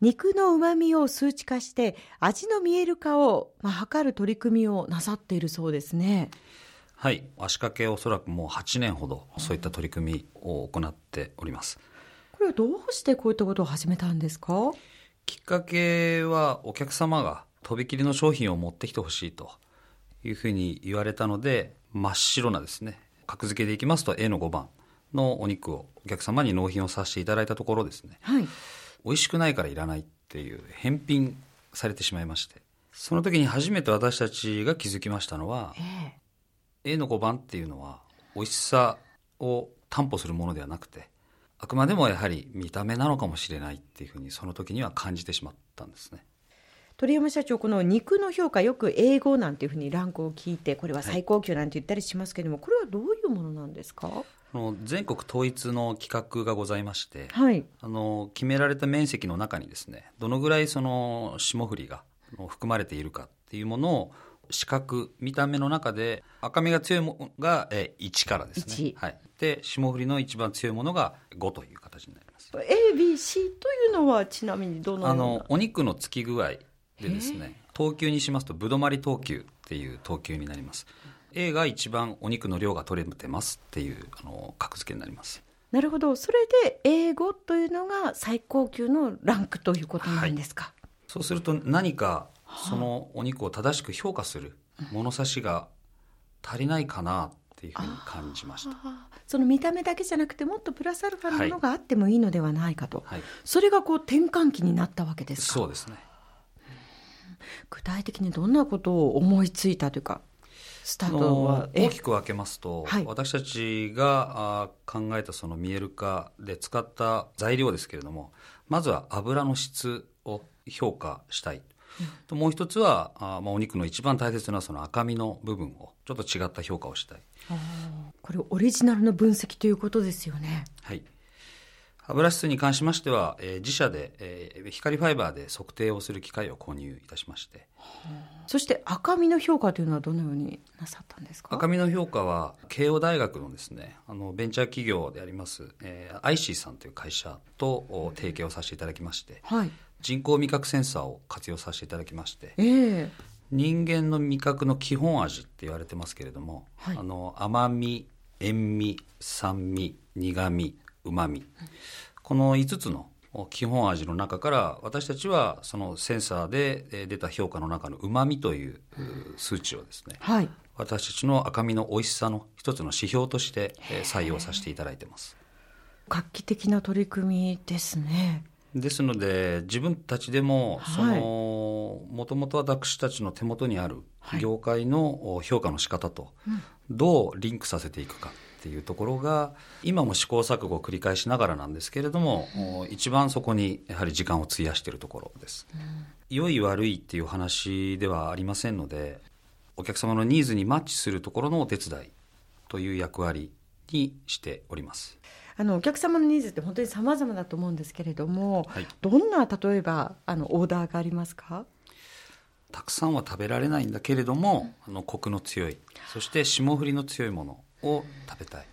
肉の旨味を数値化して味の見える化を、まあ、測る取り組みをなさっているそうですね。はい。足掛けおそらくもう8年ほどそういった取り組みを行っております。これはどうしてこういったことを始めたんですか？きっかけはお客様がとびきりの商品を持ってきてほしいというふうに言われたので真っ白なですね格付けでいきますと A の5番のお肉をお客様に納品をさせていただいたところですね、はい、美味しくないからいらないっていう返品されてしまいまして。その時に初めて私たちが気づきましたのは、ええ。A の5番っていうのは美味しさを担保するものではなくてあくまでもやはり見た目なのかもしれないっていうふうにその時には感じてしまったんですね鳥山社長この肉の評価よく英語なんていうふうにランクを聞いてこれは最高級なんて言ったりしますけども、これはどういうものなんですか？あの全国統一の企画がございまして、はい。あの決められた面積の中にですねどのぐらいその霜降りが含まれているかっていうものを視覚見た目の中で赤みが強いものがえー1からですね。1、はい、で霜降りの一番強いものが5という形になります。ABC というのはちなみにどのような？あのお肉のつき具合でですね等級にしますとぶどまり等級っていう等級になります。A が一番お肉の量が取れてますっていうあの格付けになります。なるほど。それで英語というのが最高級のランクということなんですか、そうすると何かそのお肉を正しく評価する物差しが足りないかなっていうふうに感じました。その見た目だけじゃなくてもっとプラスアルファのものがあってもいいのではないかと、はい、それがこう転換期になったわけですか？そうですね。具体的にどんなことを思いついたというかスタートは。大きく分けますと、はい。私たちがあ考えたその見える化で使った材料ですけれどもまずは油の質を評価したい、ともう一つはあ、まあ、お肉の一番大切なその赤身の部分をちょっと違った評価をしたい、これオリジナルの分析ということですよね。はい、油質に関しましては、えー自社で、えー光ファイバーで測定をする機械を購入いたしまして。そして赤身の評価というのはどのようになさったんですか？赤身の評価は慶応大学のですねあのベンチャー企業であります、えー、IC さんという会社とお提携をさせていただきまして。はい。人工味覚センサーを活用させていただきまして。ええ。人間の味覚の基本味って言われてますけれども、はい。あの甘み塩味酸味苦味うまみ。この5つの基本味の中から私たちはそのセンサーでえー出た評価の中のうまみというう数値をですねはい。私たちの赤身の美味しさの一つの指標としてえー採用させていただいてます。画期的な取り組みですね。ですので自分たちでもはい。そのもともと私たちの手元にあるはい。業界のお評価の仕方とどうリンクさせていくかっていうところが今も試行錯誤を繰り返しながらなんですけれどもお一番そこにやはり時間を費やしているところです。良い悪いっていう話ではありませんのでお客様のニーズにマッチするところのお手伝いという役割にしております。あのお客様のニーズって本当に様々だと思うんですけれども、はいどんな例えばあのオーダーがありますか？たくさんは食べられないんだけれども、あのコクの強いそして霜降りの強いものを食べたい。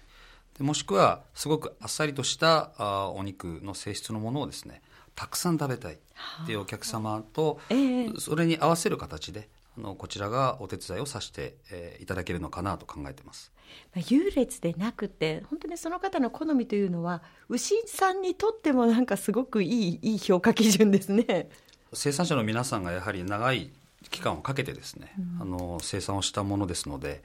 でもしくはすごくあっさりとしたあお肉の性質のものをですねたくさん食べたいっていうお客様と、ええ。それに合わせる形であのこちらがお手伝いをさせて、えーいただけるのかなと考えてます。まあ優劣でなくて本当にその方の好みというのは牛さんにとってもなんかすごくいいいい評価基準ですね。生産者の皆さんがやはり長い期間をかけてですね、あの生産をしたものですので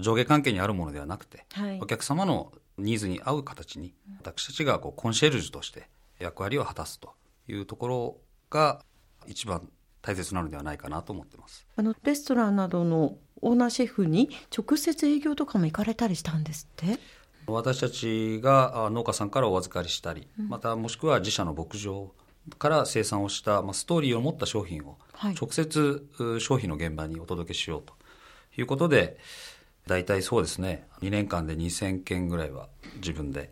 上下関係にあるものではなくて、はい。お客様のニーズに合う形に私たちがこうコンシェルジュとして役割を果たすというところが一番大切なのではないかなと思ってます。あのレストランなどのオーナーシェフに直接営業とかも行かれたりしたんですって？私たちがあ農家さんからお預かりしたり、またもしくは自社の牧場から生産をした、まあ、ストーリーを持った商品をはい。直接、う商品の現場にお届けしようということで大体そうですね。2年間で2000件ぐらいは自分で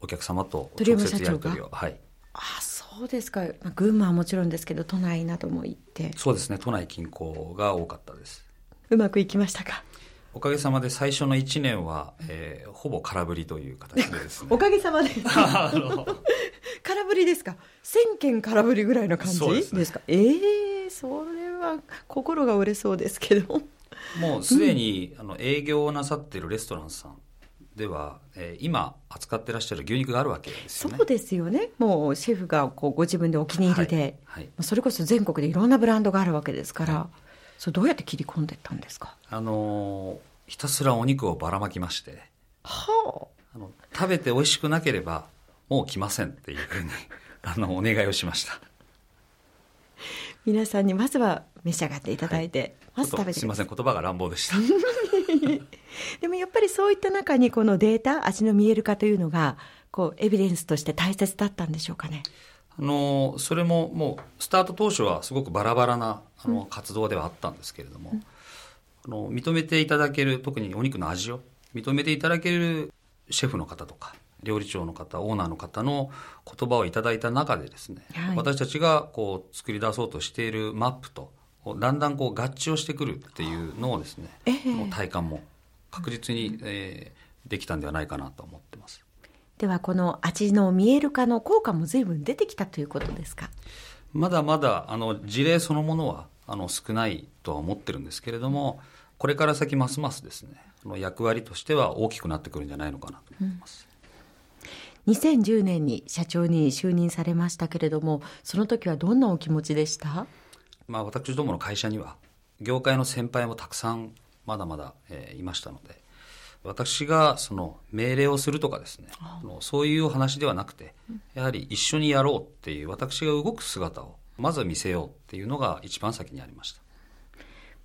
お客様と直接やり取りをはい。あそうですか、まあ、群馬はもちろんですけど都内なども行って。そうですね。都内近郊が多かったです。うまくいきましたか？おかげさまで最初の1年は、えーほぼ空振りという形でですね。おかげさまで。空振りですか？1000件空振りぐらいの感じでですす,、かええそれは心が折れそうですけどもうすでに、あの営業をなさっているレストランさんでは、えー今扱ってらっしゃる牛肉があるわけですよね。そうですよね。もうシェフがこうご自分でお気に入りで、はい。はい。それこそ全国でいろんなブランドがあるわけですから、それどうやって切り込んでいったんですか？あのーひたすらお肉をばらまきまして、はあの食べて美味しくなければもう来ませんっていうふうに あのお願いをしました。皆さんにまずは召し上がっていただいて、まずちょっ食べてすみません言葉が乱暴でした。でもやっぱりそういった中にこのデータ味の見える化というのがこうエビデンスとして大切だったんでしょうかね。あのそれももうスタート当初はすごくバラバラなあの活動ではあったんですけれども、あの認めていただける特にお肉の味を認めていただけるシェフの方とか料理長の方オーナーの方の言葉をいただいた中でですね、はい。私たちがこう作り出そうとしているマップとだんだんこう合致をしてくるっていうのをですね、ええ。もう体感も確実に、えーできたんではないかなと思ってます。ではこの味の見える化の効果も随分出てきたということですか？まだまだあの事例そのものはあの少ないとは思ってるんですけれどもこれから先ますますですねあの役割としては大きくなってくるんじゃないのかなと思います、2010年に社長に就任されましたけれどもその時はどんなお気持ちでした？まあ、私どもの会社には業界の先輩もたくさんまだまだ、えーいましたので私がその命令をするとかですねそういうお話ではなくてやはり一緒にやろうっていう私が動く姿をまずは見せようっていうのが一番先にありました。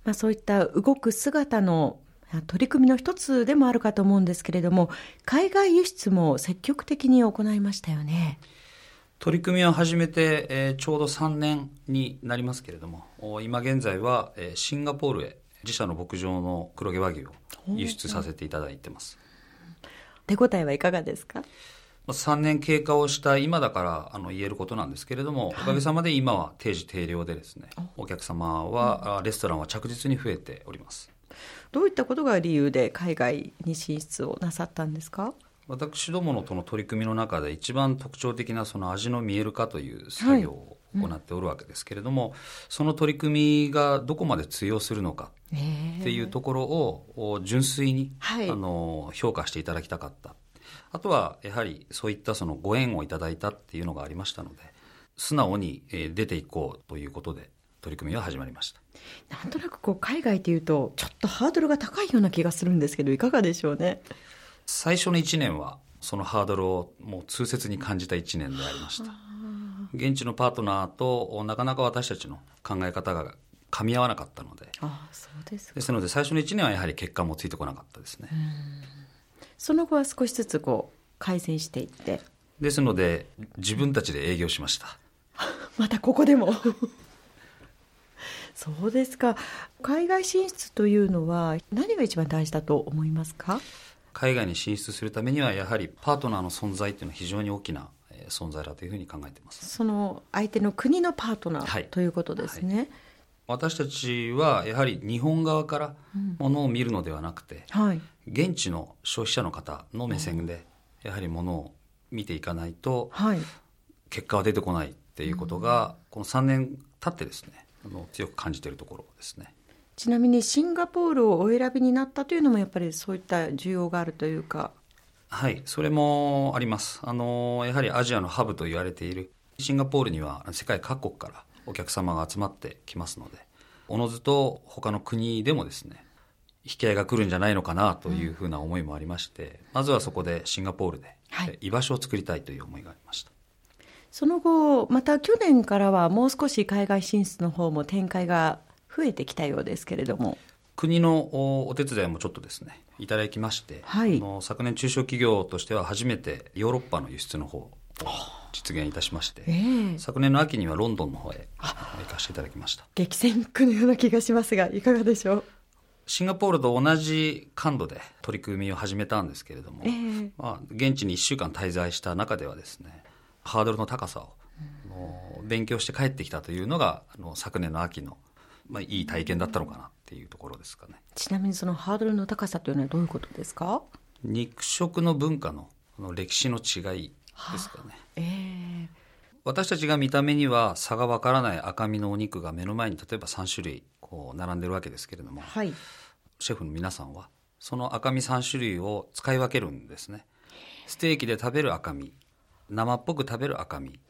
まあ、そういった動く姿のあ取り組みの一つでもあるかと思うんですけれども海外輸出も積極的に行いましたよね取り組みを始めて、えーちょうど3年になりますけれどもお今現在は、えーシンガポールへ自社の牧場の黒毛和牛を輸出させていただいてます。手応えはいかがですか？まあ3年経過をした今だからあの言えることなんですけれども、おかげさまで今は定時定量でですねお。客様は、あレストランは着実に増えております。どういったことが理由で海外に進出をなさったんですか？私どものこの取り組みの中で一番特徴的なその味の見える化という作業を行っておるわけですけれども、その取り組みがどこまで通用するのかっていうところをお純粋に、はい。あの評価していただきたかった。あとはやはりそういったそのご縁をいただいたっていうのがありましたので素直にえー出ていこうということで取り組みは始まりました。なんとなくこう海外というとちょっとハードルが高いような気がするんですけどいかがでしょうね？最初の1年はそのハードルをもう痛切に感じた1年でありました。現地のパートナーとなかなか私たちの考え方が噛み合わなかったので。ああそうですか。ですので最初の1年はやはり結果もついてこなかったですね、その後は少しずつこう改善していって。ですので自分たちで営業しました。またここでも。そうですか。海外進出というのは何が一番大事だと思いますか？海外に進出するためにはやはりパートナーの存在っていうのは非常に大きなえー存在だというふうに考えています。その相手の国のパートナはい。ーということですね。私たちはやはり日本側からものを見るのではなくて、はい、現地の消費者の方の目線でやはりものを見ていかないとはい、結果は出てこないっていうことがこの3年経ってですねあの強く感じているところですねちなみにシンガポールをお選びになったというのもやっぱりそういった需要があるというか。はいそれもあります。あのやはりアジアのハブと言われているシンガポールには世界各国からお客様が集まってきますのでおのずと他の国でもですね引き合いが来るんじゃないのかなというふうな思いもありまして、まずはそこでシンガポールで、はい。居場所を作りたいという思いがありました。その後また去年からはもう少し海外進出の方も展開が増えてきたようですけれども。国のおお手伝いもちょっとですねいただきまして、はい。あの昨年中小企業としては初めてヨーロッパの輸出の方を実現いたしまして、ええ。昨年の秋にはロンドンの方へ行かせていただきました。激戦区のような気がしますがいかがでしょう？シンガポールと同じ感度で取り組みを始めたんですけれども、ええ。まあ、現地に1週間滞在した中ではですねハードルの高さを、勉強して帰ってきたというのがあの昨年の秋の、まあ、いい体験だったのかなっていうところですかねちなみにそのハードルの高さというのはどういうことですか？肉食の文化のあの歴史の違いですかね。ええ私たちが見た目には差がわからない赤身のお肉が目の前に例えば3種類こう並んでるわけですけれども、はい。シェフの皆さんはその赤身3種類を使い分けるんですねステーキで食べる赤身生っぽく食べる赤身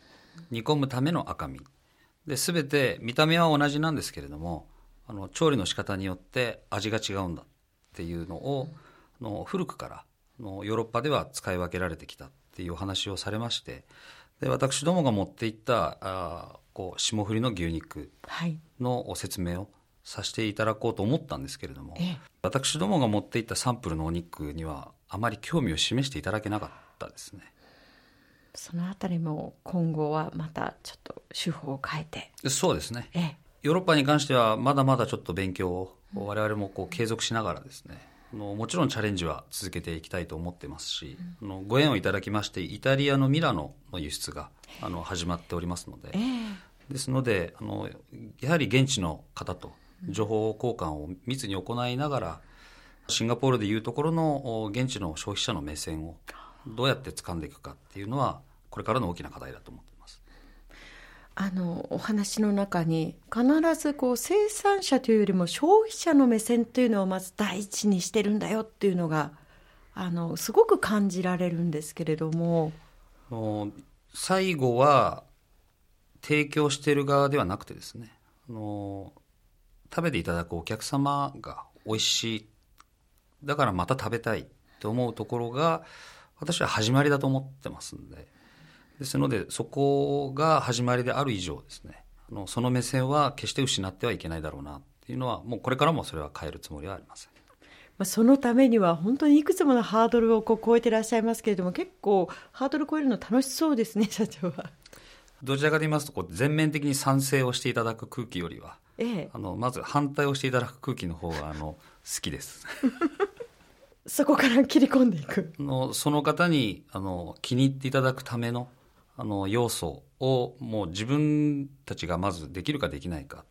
煮込むための赤身で全て見た目は同じなんですけれどもあの調理の仕方によって味が違うんだっていうのを、あの古くからあのヨーロッパでは使い分けられてきたっていうお話をされましてで私どもが持っていったあーこう霜降りの牛肉はい。の説明をさせていただこうと思ったんですけれども、ええ私どもが持っていったサンプルのお肉にはあまり興味を示していただけなかったですねそのあたりも今後はまたちょっと手法を変えて。そうですね。ええ。ヨーロッパに関してはまだまだちょっと勉強を我々もこう継続しながらですねあのもちろんチャレンジは続けていきたいと思ってますし、あのご縁をいただきましてイタリアのミラノの輸出があの始まっておりますので、ええ。ですのであのやはり現地の方と情報交換を密に行いながらシンガポールでいうところのお現地の消費者の目線をどうやって掴んでいくかっていうのはこれからの大きな課題だと思っています。あのお話の中に必ずこう生産者というよりも消費者の目線というのをまず第一にしてるんだよっていうのがあのすごく感じられるんですけれども最後は提供している側ではなくてですねあの食べていただくお客様が美味しいだからまた食べたいと思うところが私は始まりだと思ってますんでですのでそこが始まりである以上ですねあのその目線は決して失ってはいけないだろうなっていうのはもうこれからもそれは変えるつもりはありません。まあそのためには本当にいくつものハードルをこう超えてらっしゃいますけれども結構ハードル超えるの楽しそうですね 社長は。どちらかと言いますとこう全面的に賛成をしていただく空気よりはええ、あのまず反対をしていただく空気の方があの好きです そこから切り込んでいく。あのその方にあの気に入っていただくためのあの要素をもう自分たちがまずできるかできないか、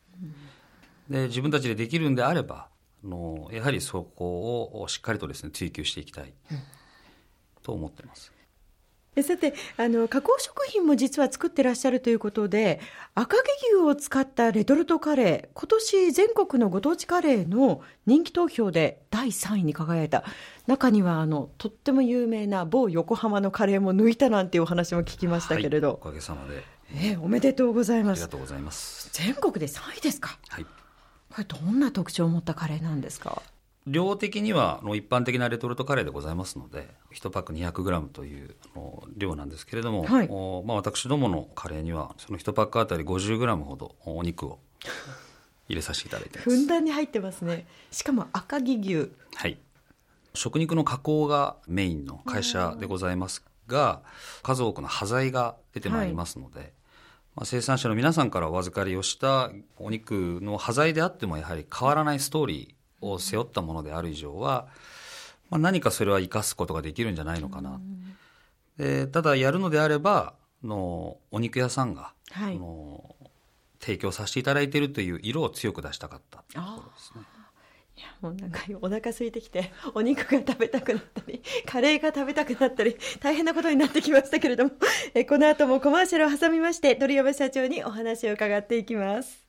で自分たちでできるんであればあのやはりそこをしっかりとですね追求していきたいと思ってます。えさてあの加工食品も実は作ってらっしゃるということで赤城牛を使ったレトルトカレー今年全国のご当地カレーの人気投票で第3位に輝いた。中にはあのとっても有名な某横浜のカレーも抜いたなんていうお話も聞きましたけれはい、おど、かげさまで。えおめでとうございあます。りがとうございます。全国で3位ですか。はい。これどんな特徴を持ったカレーなんですか？量的にはあの一般的なレトルトカレーでございますので1パック 200g というあの量なんですけれども、はい。おまあ、私どものカレーにはその1パックあたり 50g ほどお肉を入れさせていただいています、ふんだんに入ってますね。しかも赤城牛。はい、食肉の加工がメインの会社でございますが数多くの端材が出てまいりますので、まあ、生産者の皆さんからお預かりをしたお肉の端材であってもやはり変わらないストーリーを背負ったものである以上は、まあ、何かそれは生かすことができるんじゃないのかな、でただやるのであればあのお肉屋さんが、はい。あの提供させていただいているという色を強く出したかったというところですね。いやもうなんかお腹空いてきて お肉が食べたくなったりカレーが食べたくなったり大変なことになってきましたけれどもえこの後もコマーシャルを挟みまして鳥山社長にお話を伺っていきます